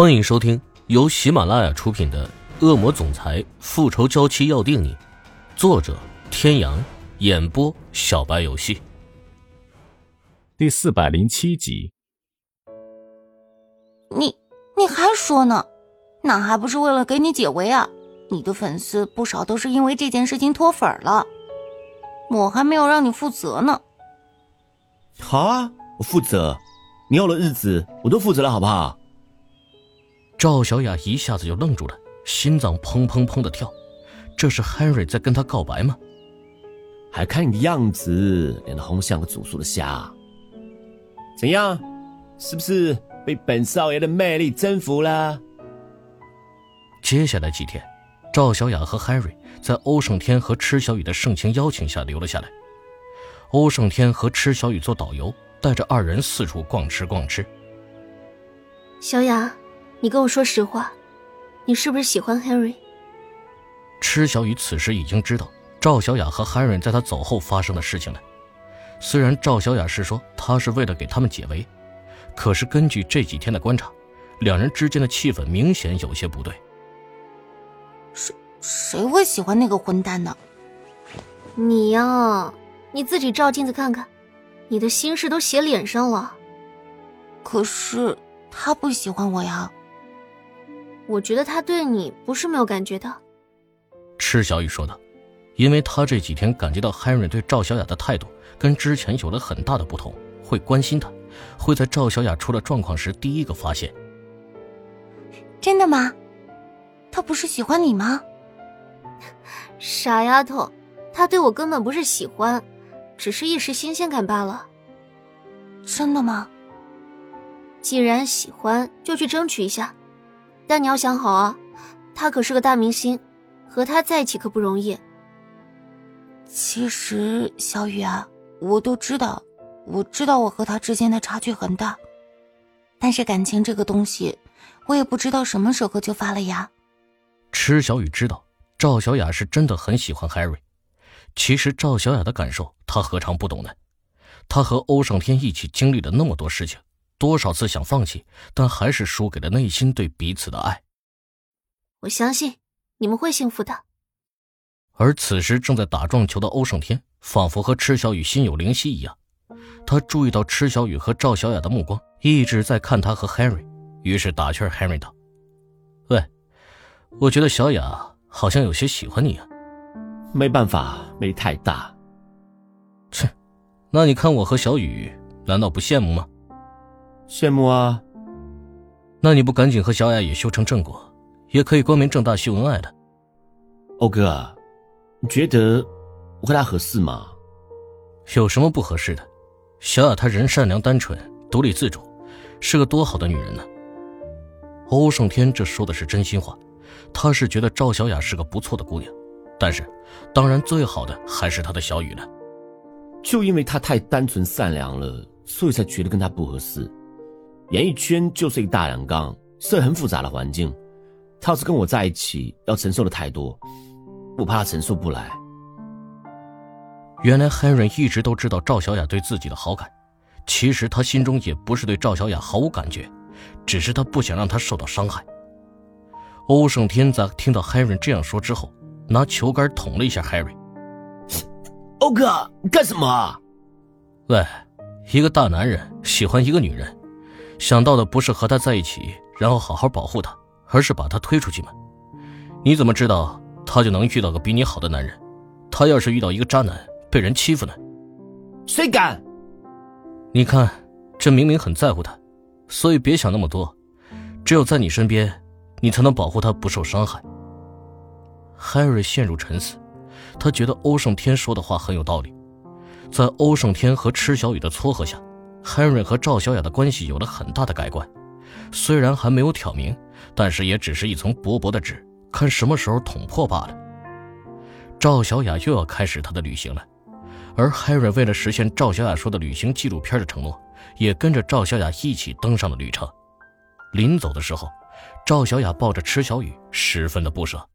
欢迎收听由喜马拉雅出品的《恶魔总裁复仇娇妻要定你》，作者：天阳，演播：小白游戏。第四百零七集。你你还说呢？那还不是为了给你解围啊？你的粉丝不少都是因为这件事情脱粉了，我还没有让你负责呢。好啊，我负责。你有了日子，我都负责了，好不好？赵小雅一下子就愣住了，心脏砰砰砰的跳。这是 Henry 在跟她告白吗？还看你的样子，脸红像个煮熟的虾。怎样？是不是被本少爷的魅力征服了？接下来几天，赵小雅和 Henry 在欧胜天和池小雨的盛情邀请下留了下来。欧胜天和池小雨做导游。带着二人四处逛吃逛吃。小雅，你跟我说实话，你是不是喜欢 Henry？池小雨此时已经知道赵小雅和 Henry 在他走后发生的事情了。虽然赵小雅是说她是为了给他们解围，可是根据这几天的观察，两人之间的气氛明显有些不对。谁谁会喜欢那个混蛋呢？你呀，你自己照镜子看看。你的心事都写脸上了，可是他不喜欢我呀。我觉得他对你不是没有感觉的。池小雨说道：“因为他这几天感觉到 Henry 对赵小雅的态度跟之前有了很大的不同，会关心她，会在赵小雅出了状况时第一个发现。”真的吗？他不是喜欢你吗？傻丫头，他对我根本不是喜欢。只是一时新鲜感罢了。真的吗？既然喜欢，就去争取一下。但你要想好啊，他可是个大明星，和他在一起可不容易。其实，小雨啊，我都知道，我知道我和他之间的差距很大。但是感情这个东西，我也不知道什么时候就发了芽。池小雨知道，赵小雅是真的很喜欢 Harry。其实赵小雅的感受，他何尝不懂呢？他和欧胜天一起经历了那么多事情，多少次想放弃，但还是输给了内心对彼此的爱。我相信你们会幸福的。而此时正在打撞球的欧胜天，仿佛和池小雨心有灵犀一样，他注意到池小雨和赵小雅的目光一直在看他和 Henry，于是打趣 Henry 道：“喂，我觉得小雅好像有些喜欢你啊。”没办法，没太大。切，那你看我和小雨，难道不羡慕吗？羡慕啊。那你不赶紧和小雅也修成正果，也可以光明正大秀恩爱的。欧哥，你觉得我和他合适吗？有什么不合适的？小雅她人善良单纯，独立自主，是个多好的女人呢。欧胜天这说的是真心话，他是觉得赵小雅是个不错的姑娘。但是，当然最好的还是他的小雨了。就因为她太单纯善良了，所以才觉得跟她不合适。演艺圈就是一个大染缸，是很复杂的环境。他要是跟我在一起，要承受的太多，我怕他承受不来。原来 Henry 一直都知道赵小雅对自己的好感，其实他心中也不是对赵小雅毫无感觉，只是他不想让她受到伤害。欧胜天在听到 Henry 这样说之后。拿球杆捅了一下 Harry。欧哥，你干什么？喂，一个大男人喜欢一个女人，想到的不是和他在一起，然后好好保护他，而是把他推出去吗？你怎么知道他就能遇到个比你好的男人？他要是遇到一个渣男，被人欺负呢？谁敢？你看，这明明很在乎他，所以别想那么多。只有在你身边，你才能保护他不受伤害。Harry 陷入沉思，他觉得欧胜天说的话很有道理。在欧胜天和池小雨的撮合下，Harry 和赵小雅的关系有了很大的改观。虽然还没有挑明，但是也只是一层薄薄的纸，看什么时候捅破罢了。赵小雅又要开始她的旅行了，而 Henry 为了实现赵小雅说的旅行纪录片的承诺，也跟着赵小雅一起登上了旅程。临走的时候，赵小雅抱着池小雨，十分的不舍。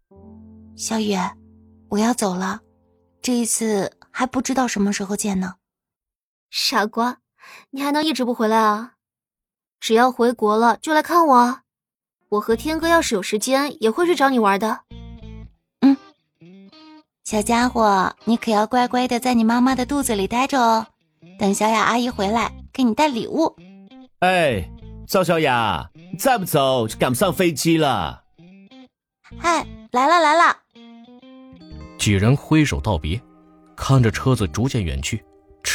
小雨，我要走了，这一次还不知道什么时候见呢。傻瓜，你还能一直不回来啊？只要回国了就来看我。我和天哥要是有时间，也会去找你玩的。嗯，小家伙，你可要乖乖的在你妈妈的肚子里待着哦，等小雅阿姨回来给你带礼物。哎，赵小雅，再不走就赶不上飞机了。嗨，来了来了！几人挥手道别，看着车子逐渐远去，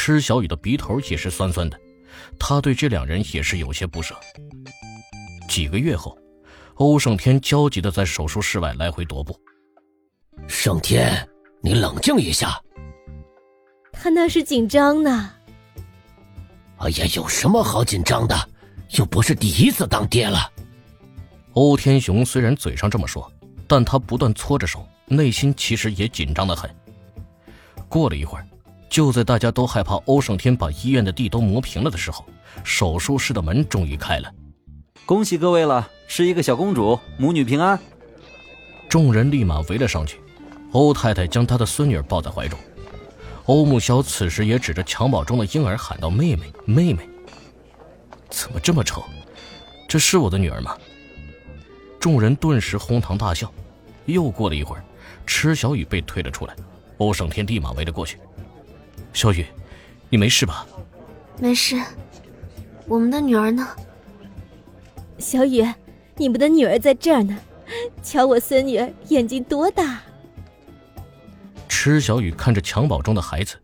池小雨的鼻头也是酸酸的，他对这两人也是有些不舍。几个月后。欧胜天焦急的在手术室外来回踱步。胜天，你冷静一下。他那是紧张呢。哎呀，有什么好紧张的？又不是第一次当爹了。欧天雄虽然嘴上这么说，但他不断搓着手，内心其实也紧张的很。过了一会儿，就在大家都害怕欧胜天把医院的地都磨平了的时候，手术室的门终于开了。恭喜各位了，是一个小公主，母女平安。众人立马围了上去，欧太太将她的孙女抱在怀中，欧木萧此时也指着襁褓中的婴儿喊道：“妹妹，妹妹，怎么这么丑？这是我的女儿吗？”众人顿时哄堂大笑。又过了一会儿，池小雨被推了出来，欧胜天立马围了过去：“小雨，你没事吧？”“没事。”“我们的女儿呢？”小雨，你们的女儿在这儿呢，瞧我孙女儿眼睛多大。池小雨看着襁褓中的孩子，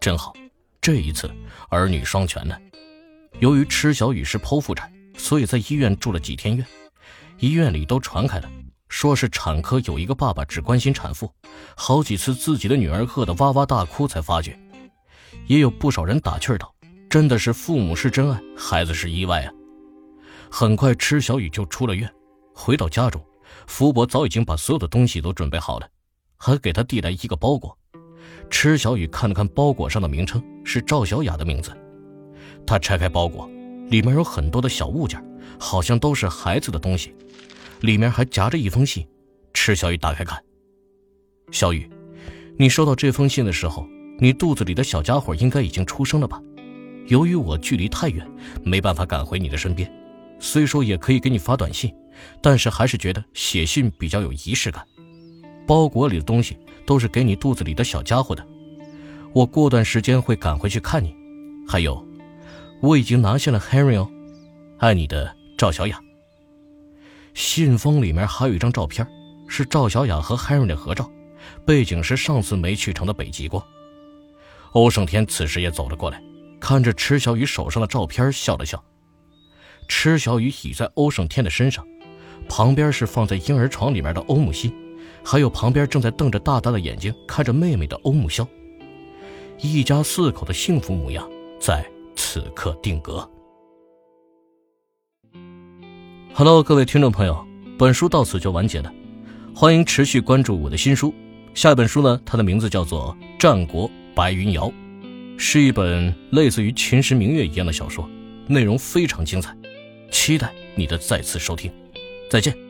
真好，这一次儿女双全呢。由于池小雨是剖腹产，所以在医院住了几天院。医院里都传开了，说是产科有一个爸爸只关心产妇，好几次自己的女儿饿得哇哇大哭才发觉。也有不少人打趣道：“真的是父母是真爱，孩子是意外啊。”很快，池小雨就出了院，回到家中，福伯早已经把所有的东西都准备好了，还给他递来一个包裹。池小雨看了看包裹上的名称，是赵小雅的名字。他拆开包裹，里面有很多的小物件，好像都是孩子的东西，里面还夹着一封信。池小雨打开看，小雨，你收到这封信的时候，你肚子里的小家伙应该已经出生了吧？由于我距离太远，没办法赶回你的身边。虽说也可以给你发短信，但是还是觉得写信比较有仪式感。包裹里的东西都是给你肚子里的小家伙的。我过段时间会赶回去看你。还有，我已经拿下了 Henry 哦，爱你的赵小雅。信封里面还有一张照片，是赵小雅和 Henry 的合照，背景是上次没去成的北极光。欧胜天此时也走了过来，看着池小雨手上的照片，笑了笑。池小雨倚在欧胜天的身上，旁边是放在婴儿床里面的欧木心，还有旁边正在瞪着大大的眼睛看着妹妹的欧木萧。一家四口的幸福模样在此刻定格。Hello，各位听众朋友，本书到此就完结了，欢迎持续关注我的新书。下一本书呢，它的名字叫做《战国白云谣》，是一本类似于《秦时明月》一样的小说，内容非常精彩。期待你的再次收听，再见。